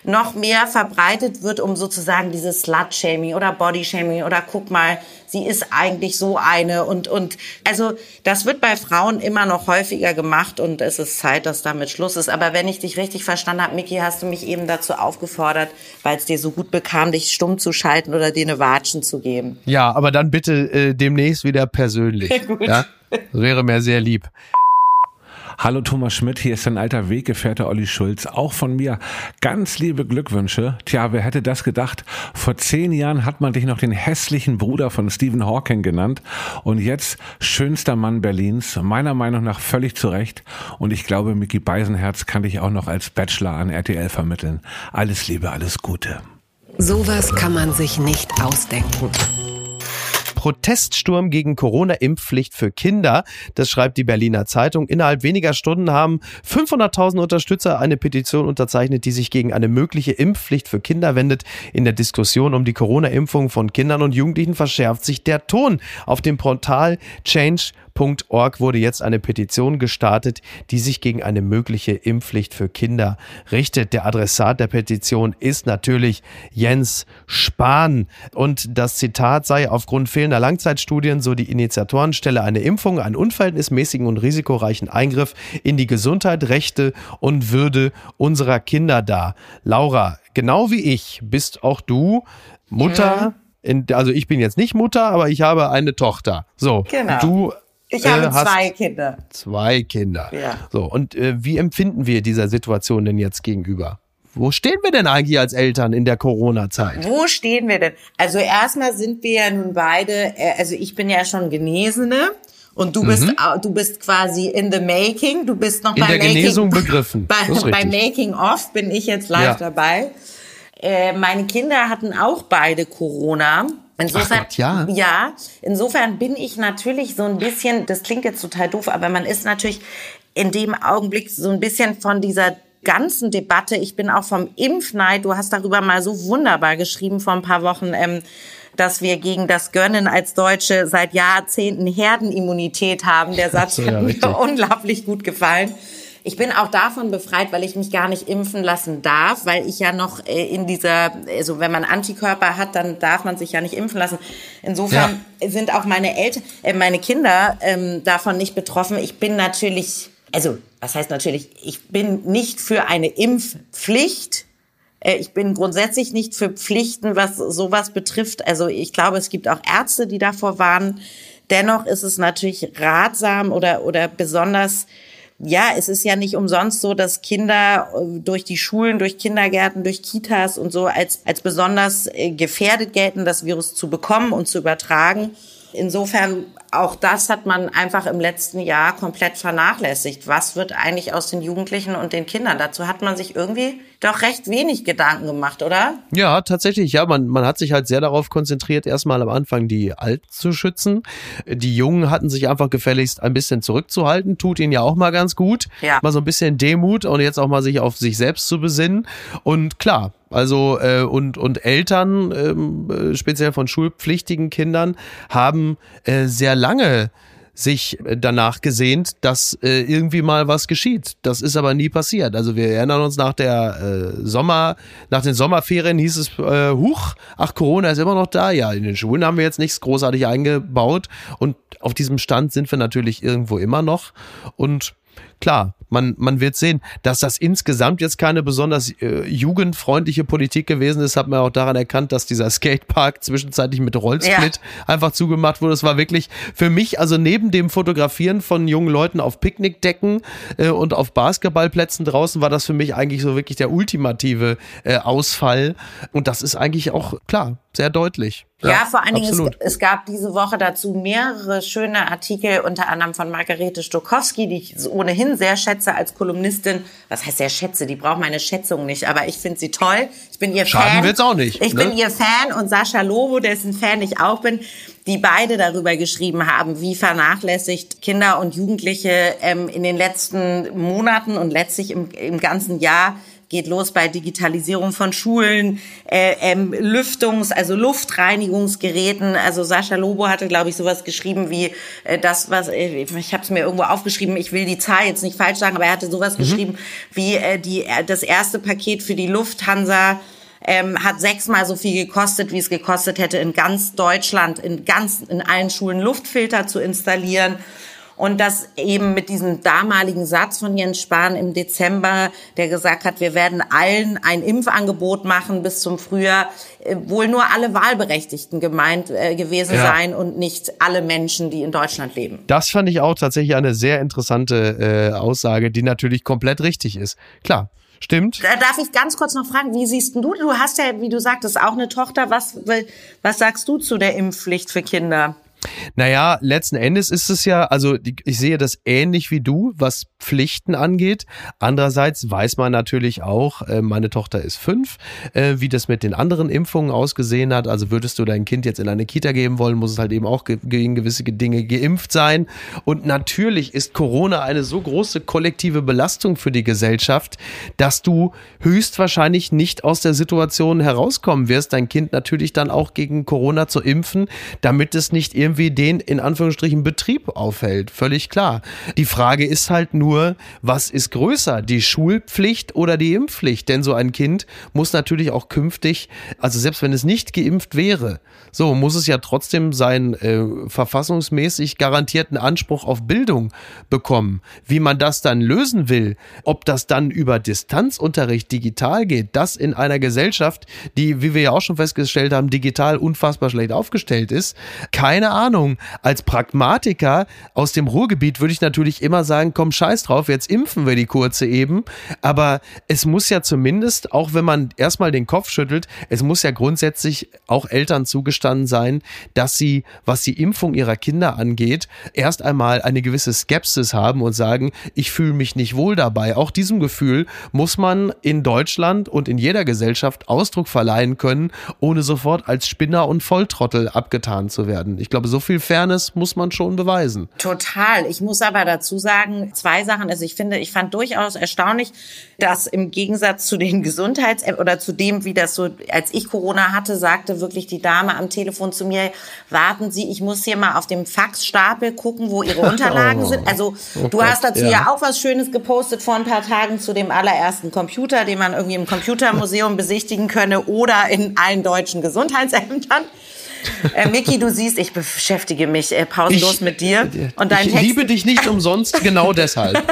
noch mehr verbreitet wird, um sozusagen dieses Slut-Shaming oder Body-Shaming oder guck mal, sie ist eigentlich so eine und, und, also das wird bei Frauen immer noch häufiger gemacht und es ist Zeit, dass damit Schluss ist. Aber wenn ich dich richtig verstanden habe, Miki, hast du mich eben dazu aufgefordert, weil es dir so gut bekam, dich stumm zu schalten oder dir eine Watschen zu geben. Ja, aber dann bitte äh, demnächst wieder persönlich. <laughs> Ja, das wäre mir sehr lieb. Hallo Thomas Schmidt, hier ist dein alter Weggefährte Olli Schulz. Auch von mir ganz liebe Glückwünsche. Tja, wer hätte das gedacht? Vor zehn Jahren hat man dich noch den hässlichen Bruder von Stephen Hawking genannt und jetzt schönster Mann Berlins. Meiner Meinung nach völlig zu Recht. Und ich glaube, Mickey Beisenherz kann dich auch noch als Bachelor an RTL vermitteln. Alles Liebe, alles Gute. Sowas kann man sich nicht ausdenken. Proteststurm gegen Corona-Impfpflicht für Kinder. Das schreibt die Berliner Zeitung. Innerhalb weniger Stunden haben 500.000 Unterstützer eine Petition unterzeichnet, die sich gegen eine mögliche Impfpflicht für Kinder wendet. In der Diskussion um die Corona-Impfung von Kindern und Jugendlichen verschärft sich der Ton. Auf dem Portal Change Change.org wurde jetzt eine Petition gestartet, die sich gegen eine mögliche Impfpflicht für Kinder richtet. Der Adressat der Petition ist natürlich Jens Spahn. Und das Zitat sei, aufgrund fehlender Langzeitstudien, so die Initiatoren, stelle eine Impfung einen unverhältnismäßigen und risikoreichen Eingriff in die Gesundheit, Rechte und Würde unserer Kinder dar. Laura, genau wie ich bist auch du Mutter. In, also ich bin jetzt nicht Mutter, aber ich habe eine Tochter. So, Genau. du Ich habe äh, hast zwei Kinder. Zwei Kinder. Ja. So, und äh, wie empfinden wir dieser Situation denn jetzt gegenüber? Wo stehen wir denn eigentlich als Eltern in der Corona-Zeit? Wo stehen wir denn? Also erstmal sind wir ja nun beide, äh, also ich bin ja schon Genesene und du bist au- du bist quasi in the making, du bist noch Mhm. In bei der making, Genesung <laughs> begriffen. Bei, bei. Making Off bin ich jetzt live Ja. dabei. Äh, meine Kinder hatten auch beide Corona. Insofern, Gott, ja. ja, insofern bin ich natürlich so ein bisschen, das klingt jetzt total doof, aber man ist natürlich in dem Augenblick so ein bisschen von dieser ganzen Debatte, ich bin auch vom Impfneid, du hast darüber mal so wunderbar geschrieben vor ein paar Wochen, ähm, dass wir gegen das Gönnen als Deutsche seit Jahrzehnten Herdenimmunität haben. Der Satz so, ja, hat mir richtig. <laughs> unglaublich gut gefallen. Ich bin auch davon befreit, weil ich mich gar nicht impfen lassen darf, weil ich ja noch äh, in dieser, also wenn man Antikörper hat, dann darf man sich ja nicht impfen lassen. Insofern sind auch meine Eltern, äh, meine Kinder ähm, davon nicht betroffen. Ich bin natürlich, also was heißt natürlich, ich bin nicht für eine Impfpflicht. Äh, Ich bin grundsätzlich nicht für Pflichten, was sowas betrifft. Also ich glaube, es gibt auch Ärzte, die davor warnen. Dennoch ist es natürlich ratsam oder, oder besonders, ja, es ist ja nicht umsonst so, dass Kinder äh, durch die Schulen, durch Kindergärten, durch Kitas und so als, als besonders äh, gefährdet gelten, das Virus zu bekommen und zu übertragen. Insofern, auch das hat man einfach im letzten Jahr komplett vernachlässigt. Was wird eigentlich aus den Jugendlichen und den Kindern? Dazu hat man sich irgendwie doch recht wenig Gedanken gemacht, oder? Ja, tatsächlich, ja, man, man hat sich halt sehr darauf konzentriert, erstmal am Anfang die Alten zu schützen. Die Jungen hatten sich einfach gefälligst ein bisschen zurückzuhalten, tut ihnen ja auch mal ganz gut. Ja. Mal so ein bisschen Demut und jetzt auch mal sich auf sich selbst zu besinnen. Und klar, also äh, und und Eltern, ähm, äh, speziell von schulpflichtigen Kindern, haben äh, sehr lange sich äh, danach gesehnt, dass äh, irgendwie mal was geschieht. Das ist aber nie passiert. Also wir erinnern uns nach der äh, Sommer, nach den Sommerferien hieß es, äh, huch, ach Corona ist immer noch da. Ja, in den Schulen haben wir jetzt nichts großartig eingebaut und auf diesem Stand sind wir natürlich irgendwo immer noch und Klar, man, man wird sehen, dass das insgesamt jetzt keine besonders äh, jugendfreundliche Politik gewesen ist, hat man auch daran erkannt, dass dieser <laughs> Skatepark zwischenzeitlich mit Rollsplit einfach zugemacht wurde. Es war wirklich für mich, also neben dem Fotografieren von jungen Leuten auf Picknickdecken äh, und auf Basketballplätzen draußen, war das für mich eigentlich so wirklich der ultimative äh, Ausfall. Und das ist eigentlich auch klar, sehr deutlich. Ja, vor allen Dingen, es, es gab diese Woche dazu mehrere schöne Artikel, unter anderem von Margarete Stokowski, die ich ohnehin sehr schätze als Kolumnistin. Was heißt sehr schätze? Die braucht meine Schätzung nicht, aber ich finde sie toll. Ich bin ihr Schaden Fan. wird's auch nicht, Ich ne? bin ihr Fan und Sascha Lobo, dessen Fan ich auch bin. die beide darüber geschrieben haben, wie vernachlässigt Kinder und Jugendliche ähm, in den letzten Monaten und letztlich im, im ganzen Jahr geht los bei Digitalisierung von Schulen, äh, ähm, Lüftungs-, also Luftreinigungsgeräten. Also Sascha Lobo hatte, glaube ich, sowas geschrieben wie äh, das, was äh, ich habe es mir irgendwo aufgeschrieben. Ich will die Zahl jetzt nicht falsch sagen, aber er hatte sowas mhm. geschrieben wie äh, die äh, das erste Paket für die Lufthansa ähm, hat sechsmal so viel gekostet, wie es gekostet hätte, in ganz Deutschland, in ganz, in allen Schulen Luftfilter zu installieren. Und das eben mit diesem damaligen Satz von Jens Spahn im Dezember, der gesagt hat, wir werden allen ein Impfangebot machen bis zum Frühjahr, äh, wohl nur alle Wahlberechtigten gemeint äh, gewesen ja. sein und nicht alle Menschen, die in Deutschland leben. Das fand ich auch tatsächlich eine sehr interessante äh, Aussage, die natürlich komplett richtig ist. Klar, Stimmt. Da darf ich ganz kurz noch fragen, wie siehst du, du hast ja, wie du sagtest, auch eine Tochter. Was, was sagst du zu der Impfpflicht für Kinder? Naja, letzten Endes ist es ja, also ich sehe das ähnlich wie du, was Pflichten angeht. Andererseits weiß man natürlich auch, äh, meine Tochter ist fünf, äh, wie das mit den anderen Impfungen ausgesehen hat. Also würdest du dein Kind jetzt in eine Kita geben wollen, muss es halt eben auch gegen gewisse Dinge geimpft sein. Und natürlich ist Corona eine so große kollektive Belastung für die Gesellschaft, dass du höchstwahrscheinlich nicht aus der Situation herauskommen wirst, dein Kind natürlich dann auch gegen Corona zu impfen, damit es nicht irgendwie irgendwie den in Anführungsstrichen Betrieb aufhält. Völlig klar. Die Frage ist halt nur, was ist größer, die Schulpflicht oder die Impfpflicht? Denn so ein Kind muss natürlich auch künftig, also selbst wenn es nicht geimpft wäre, so muss es ja trotzdem seinen äh, verfassungsmäßig garantierten Anspruch auf Bildung bekommen. Wie man das dann lösen will, ob das dann über Distanzunterricht digital geht, das in einer Gesellschaft, die, wie wir ja auch schon festgestellt haben, digital unfassbar schlecht aufgestellt ist, keine Ahnung. Als Pragmatiker aus dem Ruhrgebiet würde ich natürlich immer sagen, komm, scheiß drauf, jetzt impfen wir die kurze eben. Aber es muss ja zumindest, auch wenn man erstmal den Kopf schüttelt, es muss ja grundsätzlich auch Eltern zugestanden sein, dass sie, was die Impfung ihrer Kinder angeht, erst einmal eine gewisse Skepsis haben und sagen, ich fühle mich nicht wohl dabei. Auch diesem Gefühl muss man in Deutschland und in jeder Gesellschaft Ausdruck verleihen können, ohne sofort als Spinner und Volltrottel abgetan zu werden. Ich glaube, glaube, so viel Fairness muss man schon beweisen. Total. Ich muss aber dazu sagen, zwei Sachen. Also ich finde, ich fand durchaus erstaunlich, dass im Gegensatz zu den Gesundheits- oder zu dem, wie das so, als ich Corona hatte, sagte wirklich die Dame am Telefon zu mir, warten Sie, ich muss hier mal auf dem Faxstapel gucken, wo Ihre <laughs> Unterlagen oh. sind. Also oh du Gott, hast dazu ja. ja auch was Schönes gepostet vor ein paar Tagen zu dem allerersten Computer, den man irgendwie im Computermuseum besichtigen könne oder in allen deutschen Gesundheitsämtern. Äh, Miki, du siehst, ich beschäftige mich äh, pausenlos ich, mit dir. Und dein ich Text. liebe dich nicht umsonst, genau <laughs> deshalb.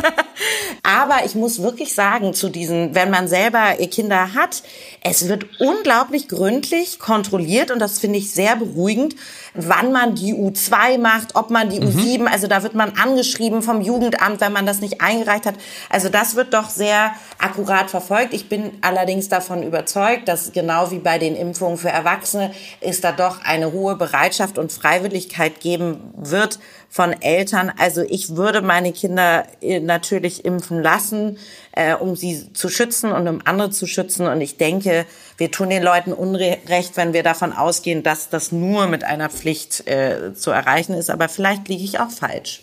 Aber ich muss wirklich sagen, zu diesen, wenn man selber Kinder hat, es wird unglaublich gründlich kontrolliert und das finde ich sehr beruhigend wann man die U2 macht, ob man die mhm. U7, also da wird man angeschrieben vom Jugendamt, wenn man das nicht eingereicht hat. Also das wird doch sehr akkurat verfolgt. Ich bin allerdings davon überzeugt, dass genau wie bei den Impfungen für Erwachsene es da doch eine hohe Bereitschaft und Freiwilligkeit geben wird von Eltern. Also ich würde meine Kinder äh, natürlich impfen lassen, äh, um sie zu schützen und um andere zu schützen. Und ich denke, wir tun den Leuten Unrecht, wenn wir davon ausgehen, dass das nur mit einer Pflicht äh, zu erreichen ist. Aber vielleicht liege ich auch falsch.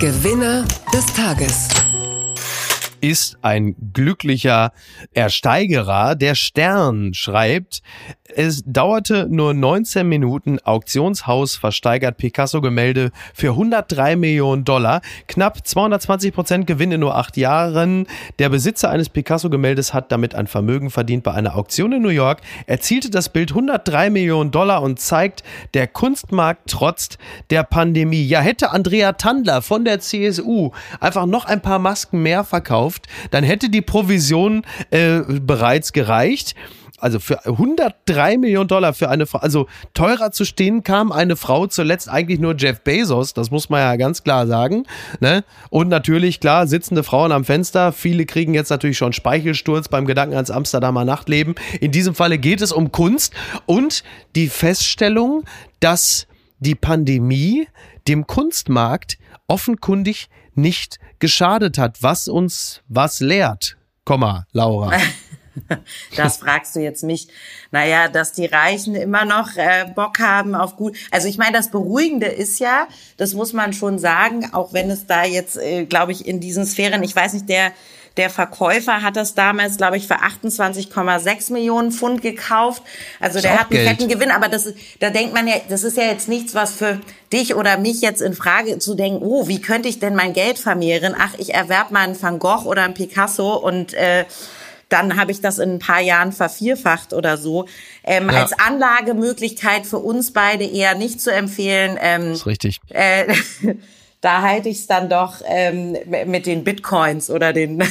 Gewinner des Tages ist ein glücklicher Ersteigerer. Der Stern schreibt, es dauerte nur 19 Minuten. Auktionshaus versteigert Picasso-Gemälde für 103 Millionen Dollar. Knapp 220 Prozent Gewinn in nur acht Jahren. Der Besitzer eines Picasso-Gemäldes hat damit ein Vermögen verdient bei einer Auktion in New York. Erzielte das Bild 103 Millionen Dollar und zeigt, der Kunstmarkt trotzt der Pandemie. Ja, hätte Andrea Tandler von der CSU einfach noch ein paar Masken mehr verkauft, dann hätte die Provision äh, bereits gereicht also für 103 Millionen Dollar für eine Frau, also teurer zu stehen kam eine Frau zuletzt eigentlich nur Jeff Bezos, das muss man ja ganz klar sagen. Ne? Und natürlich, klar, sitzende Frauen am Fenster. Viele kriegen jetzt natürlich schon Speichelsturz beim Gedanken ans Amsterdamer Nachtleben. In diesem Falle geht es um Kunst und die Feststellung, dass die Pandemie dem Kunstmarkt offenkundig nicht geschadet hat, was uns was lehrt. Komma, Laura. <laughs> <laughs> Das fragst du jetzt mich. Naja, dass die Reichen immer noch äh, Bock haben auf gut. Also ich meine, das Beruhigende ist ja, das muss man schon sagen, auch wenn es da jetzt, äh, glaube ich, in diesen Sphären, ich weiß nicht, der der Verkäufer hat das damals, glaube ich, für 28,6 Millionen Pfund gekauft. Also der hat einen Geld. fetten Gewinn, aber das, da denkt man ja, das ist ja jetzt nichts, was für dich oder mich jetzt in Frage zu denken, oh, wie könnte ich denn mein Geld vermehren? Ach, ich erwerb mal einen Van Gogh oder einen Picasso und äh, dann habe ich das in ein paar Jahren vervierfacht oder so. Ähm, ja. Als Anlagemöglichkeit für uns beide eher nicht zu empfehlen. Ähm, das ist richtig. Äh, <laughs> da halte ich es dann doch ähm, mit den Bitcoins oder den.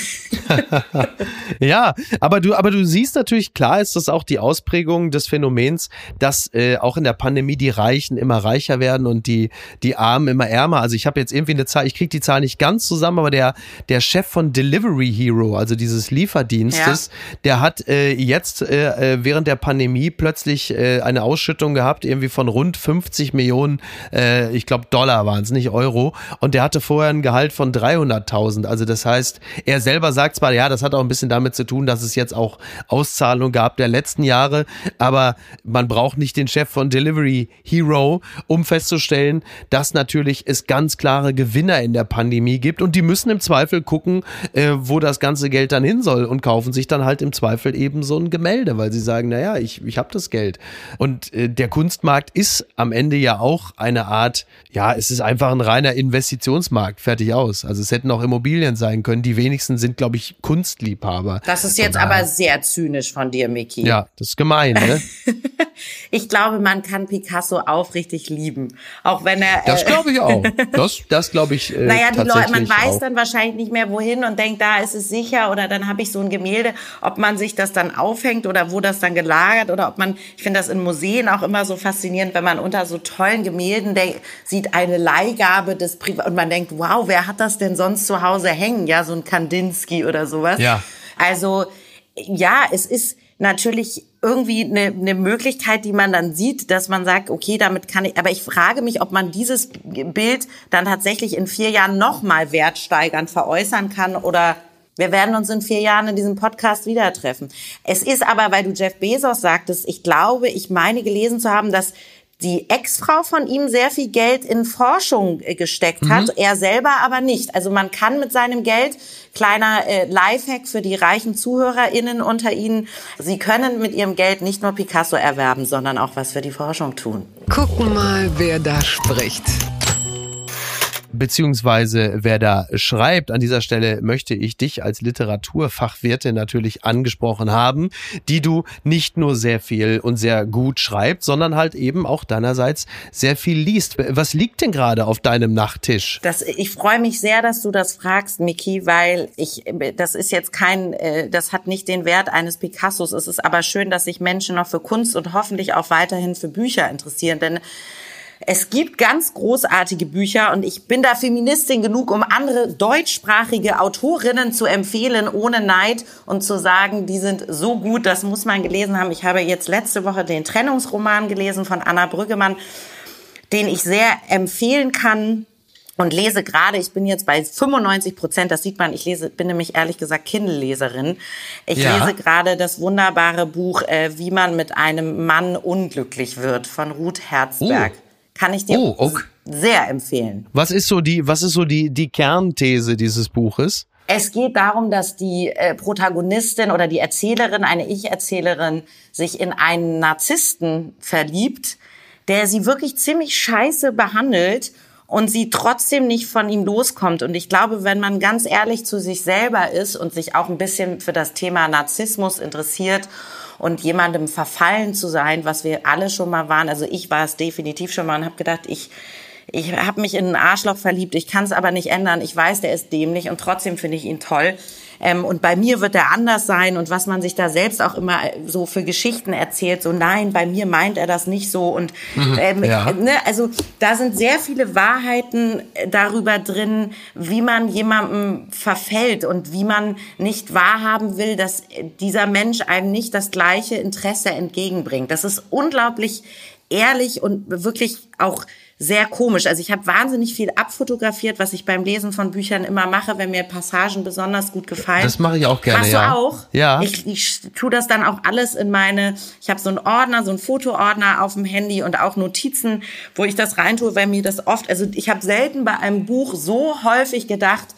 <laughs> ja, aber du, aber du siehst natürlich, klar ist das auch die Ausprägung des Phänomens, dass äh, auch in der Pandemie die Reichen immer reicher werden und die, die Armen immer ärmer. Also ich habe jetzt irgendwie eine Zahl, ich kriege die Zahl nicht ganz zusammen, aber der, der Chef von Delivery Hero, also dieses Lieferdienstes, ja. der hat äh, jetzt äh, äh während der Pandemie plötzlich äh, eine Ausschüttung gehabt, irgendwie von rund 50 Millionen, äh, ich glaube Dollar waren es, nicht Euro und der hatte vorher ein Gehalt von 300.000. Also das heißt, er selber sagt zwar, ja, das hat auch ein bisschen damit zu tun, dass es jetzt auch Auszahlungen gab der letzten Jahre, aber man braucht nicht den Chef von Delivery Hero, um festzustellen, dass natürlich es ganz klare Gewinner in der Pandemie gibt und die müssen im Zweifel gucken, äh, wo das ganze Geld dann hin soll und kaufen sich dann halt im Zweifel eben so ein Gemälde, weil sie sagen, naja, ich, ich habe das Geld. Und äh, der Kunstmarkt ist am Ende ja auch eine Art, ja, es ist einfach ein reiner Investment Investitionsmarkt, fertig aus. Also es hätten auch Immobilien sein können. Die wenigsten sind, glaube ich, Kunstliebhaber. Das ist jetzt aber sehr zynisch von dir, Miki. Ja, das ist gemein, ne? <laughs> ich glaube, man kann Picasso aufrichtig lieben. Auch wenn er. Das glaube ich auch. <laughs> Das, das glaube ich. Äh, naja, die Leute, man weiß auch. dann wahrscheinlich nicht mehr wohin und denkt, da ist es sicher oder dann habe ich so ein Gemälde, ob man sich das dann aufhängt oder wo das dann gelagert oder ob man, ich finde das in Museen auch immer so faszinierend, wenn man unter so tollen Gemälden sieht eine Leihgabe des Privat und man denkt, wow, wer hat das denn sonst zu Hause hängen? Ja, so ein Kandinsky oder sowas. Ja. Also ja, es ist natürlich irgendwie eine, eine Möglichkeit, die man dann sieht, dass man sagt, okay, damit kann ich, aber ich frage mich, ob man dieses Bild dann tatsächlich in vier Jahren nochmal wertsteigernd veräußern kann oder wir werden uns in vier Jahren in diesem Podcast wieder treffen. Es ist aber, weil du Jeff Bezos sagtest, ich glaube, ich meine gelesen zu haben, dass die Ex-Frau von ihm sehr viel Geld in Forschung äh, gesteckt hat, mhm. er selber aber nicht. Also man kann mit seinem Geld, kleiner äh, Lifehack für die reichen ZuhörerInnen unter Ihnen, Sie können mit Ihrem Geld nicht nur Picasso erwerben, sondern auch was für die Forschung tun. Gucken mal, wer da spricht beziehungsweise wer da schreibt. An dieser Stelle möchte ich dich als Literaturfachwirtin natürlich angesprochen haben, die du nicht nur sehr viel und sehr gut schreibst, sondern halt eben auch deinerseits sehr viel liest. Was liegt denn gerade auf deinem Nachttisch? Das, ich freue mich sehr, dass du das fragst, Miki, weil ich, das ist jetzt kein, äh, das hat nicht den Wert eines Picassos. Es ist aber schön, dass sich Menschen noch für Kunst und hoffentlich auch weiterhin für Bücher interessieren, denn es gibt ganz großartige Bücher und ich bin da Feministin genug, um andere deutschsprachige Autorinnen zu empfehlen, ohne Neid und zu sagen, die sind so gut, das muss man gelesen haben. Ich habe jetzt letzte Woche den Trennungsroman gelesen von Anna Brüggemann, den ich sehr empfehlen kann und lese gerade, ich bin jetzt bei 95 Prozent, das sieht man, ich lese, bin nämlich ehrlich gesagt Kindle-Leserin. Ich ja. lese gerade das wunderbare Buch, äh, wie man mit einem Mann unglücklich wird von Ruth Herzberg. Oh. Kann ich dir oh, okay. sehr empfehlen. Was ist so die, was ist so die, die Kernthese dieses Buches? Es geht darum, dass die äh, Protagonistin oder die Erzählerin, eine Ich-Erzählerin, sich in einen Narzissten verliebt, der sie wirklich ziemlich scheiße behandelt und sie trotzdem nicht von ihm loskommt. Und ich glaube, wenn man ganz ehrlich zu sich selber ist und sich auch ein bisschen für das Thema Narzissmus interessiert und jemandem verfallen zu sein, was wir alle schon mal waren. Also ich war es definitiv schon mal und habe gedacht, ich ich habe mich in einen Arschloch verliebt, ich kann es aber nicht ändern. Ich weiß, der ist dämlich und trotzdem finde ich ihn toll. Ähm, und bei mir wird er anders sein und was man sich da selbst auch immer äh, so für Geschichten erzählt, so nein, bei mir meint er das nicht so und mhm. ähm, ja. ne, also da sind sehr viele Wahrheiten äh, darüber drin, wie man jemandem verfällt und wie man nicht wahrhaben will, dass dieser Mensch einem nicht das gleiche Interesse entgegenbringt. Das ist unglaublich ehrlich und wirklich auch sehr komisch. Also ich habe wahnsinnig viel abfotografiert, was ich beim Lesen von Büchern immer mache, wenn mir Passagen besonders gut gefallen. Das mache ich auch gerne. Machst ja. du auch? Ja. Ich, ich tue das dann auch alles in meine, ich habe so einen Ordner, so einen Fotoordner auf dem Handy und auch Notizen, wo ich das reintue, weil mir das oft, also ich habe selten bei einem Buch so häufig gedacht,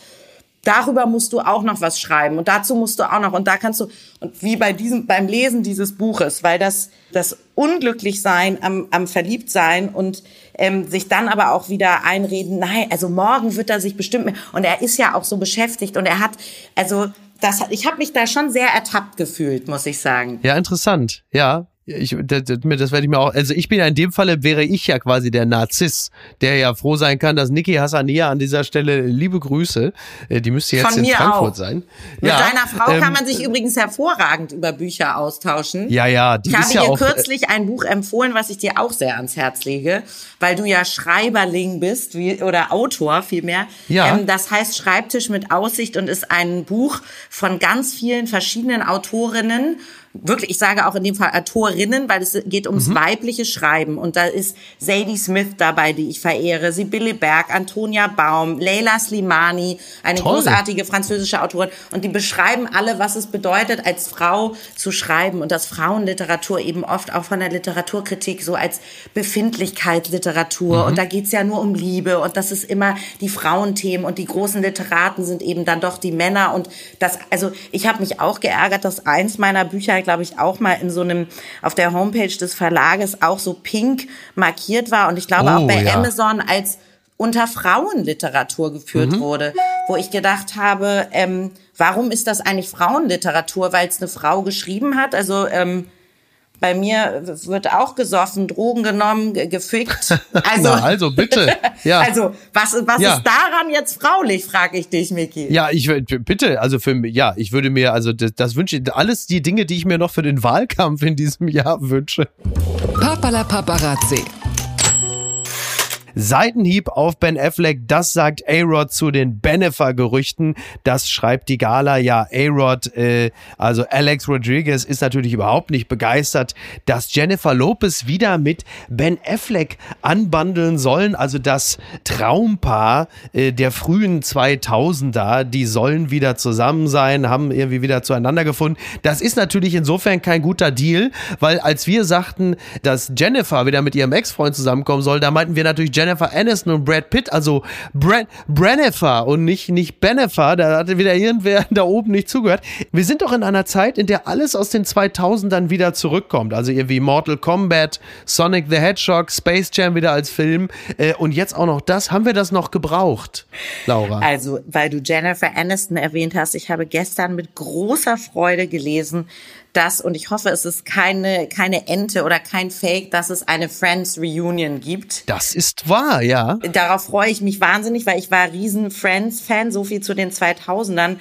darüber musst du auch noch was schreiben und dazu musst du auch noch und da kannst du und wie bei diesem beim Lesen dieses Buches, weil das das Unglücklichsein am, am Verliebtsein und ähm, sich dann aber auch wieder einreden, nein, also morgen wird er sich bestimmt mehr und er ist ja auch so beschäftigt und er hat also das ich habe mich da schon sehr ertappt gefühlt, muss ich sagen. Ja, interessant. Ja, ich, das, das werde ich mir auch, also ich bin ja in dem Falle, wäre ich ja quasi der Narziss, der ja froh sein kann, dass Niki Hassania an dieser Stelle liebe Grüße, äh, die müsste jetzt Von in mir Frankfurt auch. sein. Mit ja, deiner Frau ähm, kann man sich übrigens hervorragend über Bücher austauschen. Ja, ja, die ich habe ja dir äh, kürzlich ein Buch empfohlen, was ich dir auch sehr ans Herz lege, weil du ja Schreiberling bist wie, oder Autor vielmehr. Ja. Ähm, das heißt Schreibtisch mit Aussicht und ist ein Buch von ganz vielen verschiedenen Autorinnen wirklich, ich sage auch in dem Fall Autorinnen, weil es geht ums Mhm. weibliche Schreiben. Und da ist Sadie Smith dabei, die ich verehre, Sibylle Berg, Antonia Baum, Leila Slimani, eine Toll. großartige französische Autorin. Und die beschreiben alle, was es bedeutet, als Frau zu schreiben. Und dass Frauenliteratur eben oft auch von der Literaturkritik so als Befindlichkeitsliteratur. Mhm. Und da geht's ja nur um Liebe. Und das ist immer die Frauenthemen. Und die großen Literaten sind eben dann doch die Männer. Und das, also ich habe mich auch geärgert, dass eins meiner Bücher, glaube ich, auch mal in so einem, auf der Homepage des Verlages auch so pink markiert war. Und ich glaube Oh, auch bei ja. Amazon als unter Frauenliteratur geführt Mhm. wurde, wo ich gedacht habe, ähm, warum ist das eigentlich Frauenliteratur? Weil es eine Frau geschrieben hat. Also ähm, bei mir wird auch gesoffen, Drogen genommen, ge- gefickt. <laughs> Also, Na, also bitte. <laughs> Ja. also was, was Ja. ist daran jetzt fraulich, frage ich dich, Miki. Ja, ich bitte, also für mich, ja, ich würde mir, also das, das wünsche ich, alles die Dinge, die ich mir noch für den Wahlkampf in diesem Jahr wünsche. Papala Paparazzi. Seitenhieb auf Ben Affleck, das sagt A-Rod zu den Benefer-Gerüchten. Das schreibt die Gala. Ja, A-Rod, äh, also Alex Rodriguez ist natürlich überhaupt nicht begeistert, dass Jennifer Lopez wieder mit Ben Affleck anbandeln sollen. Also das Traumpaar äh, der frühen 2000er, die sollen wieder zusammen sein, haben irgendwie wieder zueinander gefunden. Das ist natürlich insofern kein guter Deal, weil als wir sagten, dass Jennifer wieder mit ihrem Ex-Freund zusammenkommen soll, da meinten wir natürlich Jennifer Aniston und Brad Pitt, also Brad, Brennifer und nicht, nicht Benefer, da hatte wieder irgendwer <laughs> da oben nicht zugehört. Wir sind doch in einer Zeit, in der alles aus den 2000ern wieder zurückkommt, also irgendwie Mortal Kombat, Sonic the Hedgehog, Space Jam wieder als Film äh, und jetzt auch noch das. Haben wir das noch gebraucht, Laura? Also, weil du Jennifer Aniston erwähnt hast, ich habe gestern mit großer Freude gelesen, dass, und ich hoffe, es ist keine, keine Ente oder kein Fake, dass es eine Friends Reunion gibt. Das ist wahr, ja. Darauf freue ich mich wahnsinnig, weil ich war riesen Friends-Fan, so viel zu den 2000ern.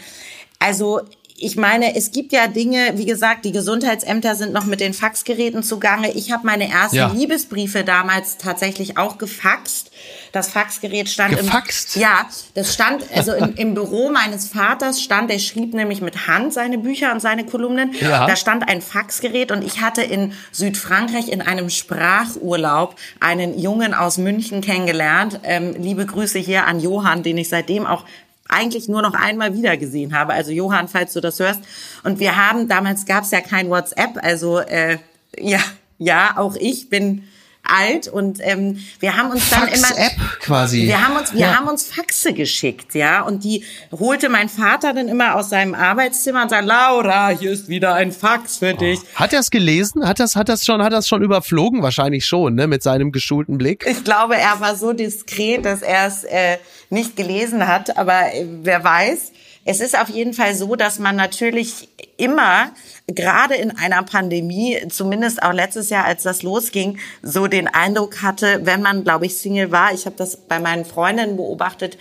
Also, ich meine, es gibt ja Dinge, wie gesagt, die Gesundheitsämter sind noch mit den Faxgeräten zugange. Ich habe meine ersten Ja. Liebesbriefe damals tatsächlich auch gefaxt. Das Faxgerät stand Gefaxt? im ja, das stand also im, im Büro meines Vaters stand, der schrieb nämlich mit Hand seine Bücher und seine Kolumnen. Ja. Da stand ein Faxgerät und ich hatte in Südfrankreich in einem Sprachurlaub einen Jungen aus München kennengelernt. Ähm, liebe Grüße hier an Johann, den ich seitdem auch eigentlich nur noch einmal wieder gesehen habe. Also Johann, falls du das hörst. Und wir haben, damals gab es ja kein WhatsApp, also äh, ja, ja, auch ich bin alt und ähm, wir haben uns dann immer Fax-App quasi. wir haben uns, wir Ja. haben uns Faxe geschickt, ja, und die holte mein Vater dann immer aus seinem Arbeitszimmer und sagte, Laura, hier ist wieder ein Fax für dich. Hat er es gelesen? Hat das, hat das schon, hat das schon überflogen? Wahrscheinlich schon, ne? Mit seinem geschulten Blick. Ich glaube, er war so diskret, dass er es äh, nicht gelesen hat, aber äh, wer weiß. Es ist auf jeden Fall so, dass man natürlich immer, gerade in einer Pandemie, zumindest auch letztes Jahr, als das losging, so den Eindruck hatte, wenn man, glaube ich, Single war, ich habe das bei meinen Freundinnen beobachtet,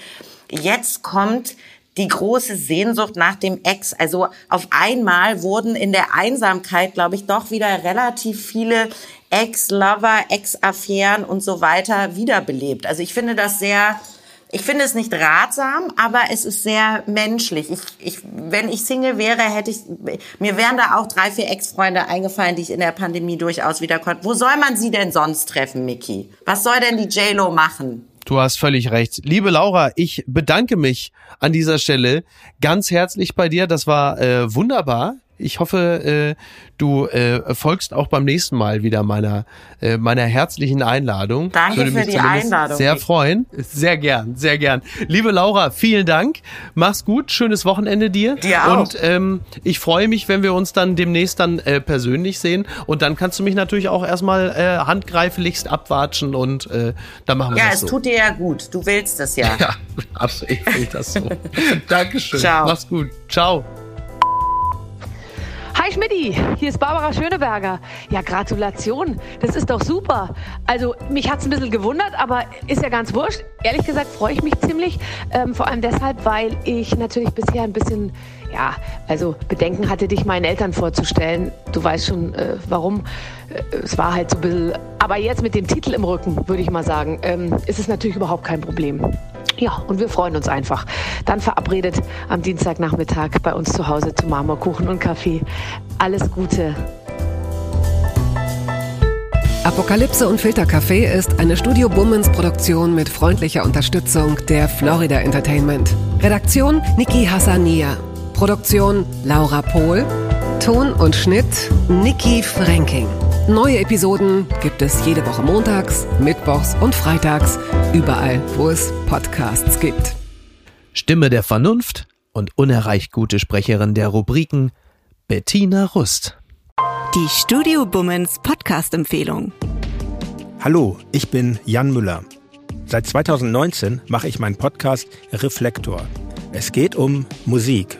jetzt kommt die große Sehnsucht nach dem Ex. Also auf einmal wurden in der Einsamkeit, glaube ich, doch wieder relativ viele Ex-Lover, Ex-Affären und so weiter wiederbelebt. Also ich finde das sehr ich finde es nicht ratsam, aber es ist sehr menschlich. Ich, ich, wenn ich Single wäre, hätte ich, mir wären da auch drei, vier Ex-Freunde eingefallen, die ich in der Pandemie durchaus wieder konnte. Wo soll man sie denn sonst treffen, Miki? Was soll denn die J-Lo machen? Du hast völlig recht. Liebe Laura, ich bedanke mich an dieser Stelle ganz herzlich bei dir. Das war äh, wunderbar. Ich hoffe, äh, du äh, folgst auch beim nächsten Mal wieder meiner äh, meiner herzlichen Einladung. Danke Würde für die Einladung. Sehr freuen. Sehr gern, sehr gern. Liebe Laura, vielen Dank. Mach's gut. Schönes Wochenende dir. Dir auch. Und ähm, ich freue mich, wenn wir uns dann demnächst dann äh, persönlich sehen. Und dann kannst du mich natürlich auch erstmal äh, handgreiflichst abwatschen und äh, dann machen wir Ja, das es so. tut dir ja gut. Du willst es ja. <laughs> Ja, absolut. Ich will das so. <laughs> Dankeschön. Ciao. Mach's gut. Ciao. Hi Schmidti, hier ist Barbara Schöneberger. Ja, Gratulation, das ist doch super. Also mich hat's ein bisschen gewundert, aber ist ja ganz wurscht. Ehrlich gesagt freue ich mich ziemlich, ähm, vor allem deshalb, weil ich natürlich bisher ein bisschen, ja, also Bedenken hatte, dich meinen Eltern vorzustellen. Du weißt schon, äh, warum. Äh, es war halt so ein bisschen, aber jetzt mit dem Titel im Rücken, würde ich mal sagen, ähm, ist es natürlich überhaupt kein Problem. Ja, und wir freuen uns einfach. Dann verabredet am Dienstagnachmittag bei uns zu Hause zu Marmorkuchen und Kaffee. Alles Gute. Apokalypse und Filtercafé ist eine Studio Bummens Produktion mit freundlicher Unterstützung der Florida Entertainment. Redaktion Niki Hassania. Produktion Laura Pohl. Ton und Schnitt Niki Franking. Neue Episoden gibt es jede Woche montags, mittwochs und freitags, überall, wo es Podcasts gibt. Stimme der Vernunft und unerreicht gute Sprecherin der Rubriken Bettina Rust. Die Studio Bummens Podcast-Empfehlung. Hallo, ich bin Jan Müller. Seit 2019 mache ich meinen Podcast Reflektor. Es geht um Musik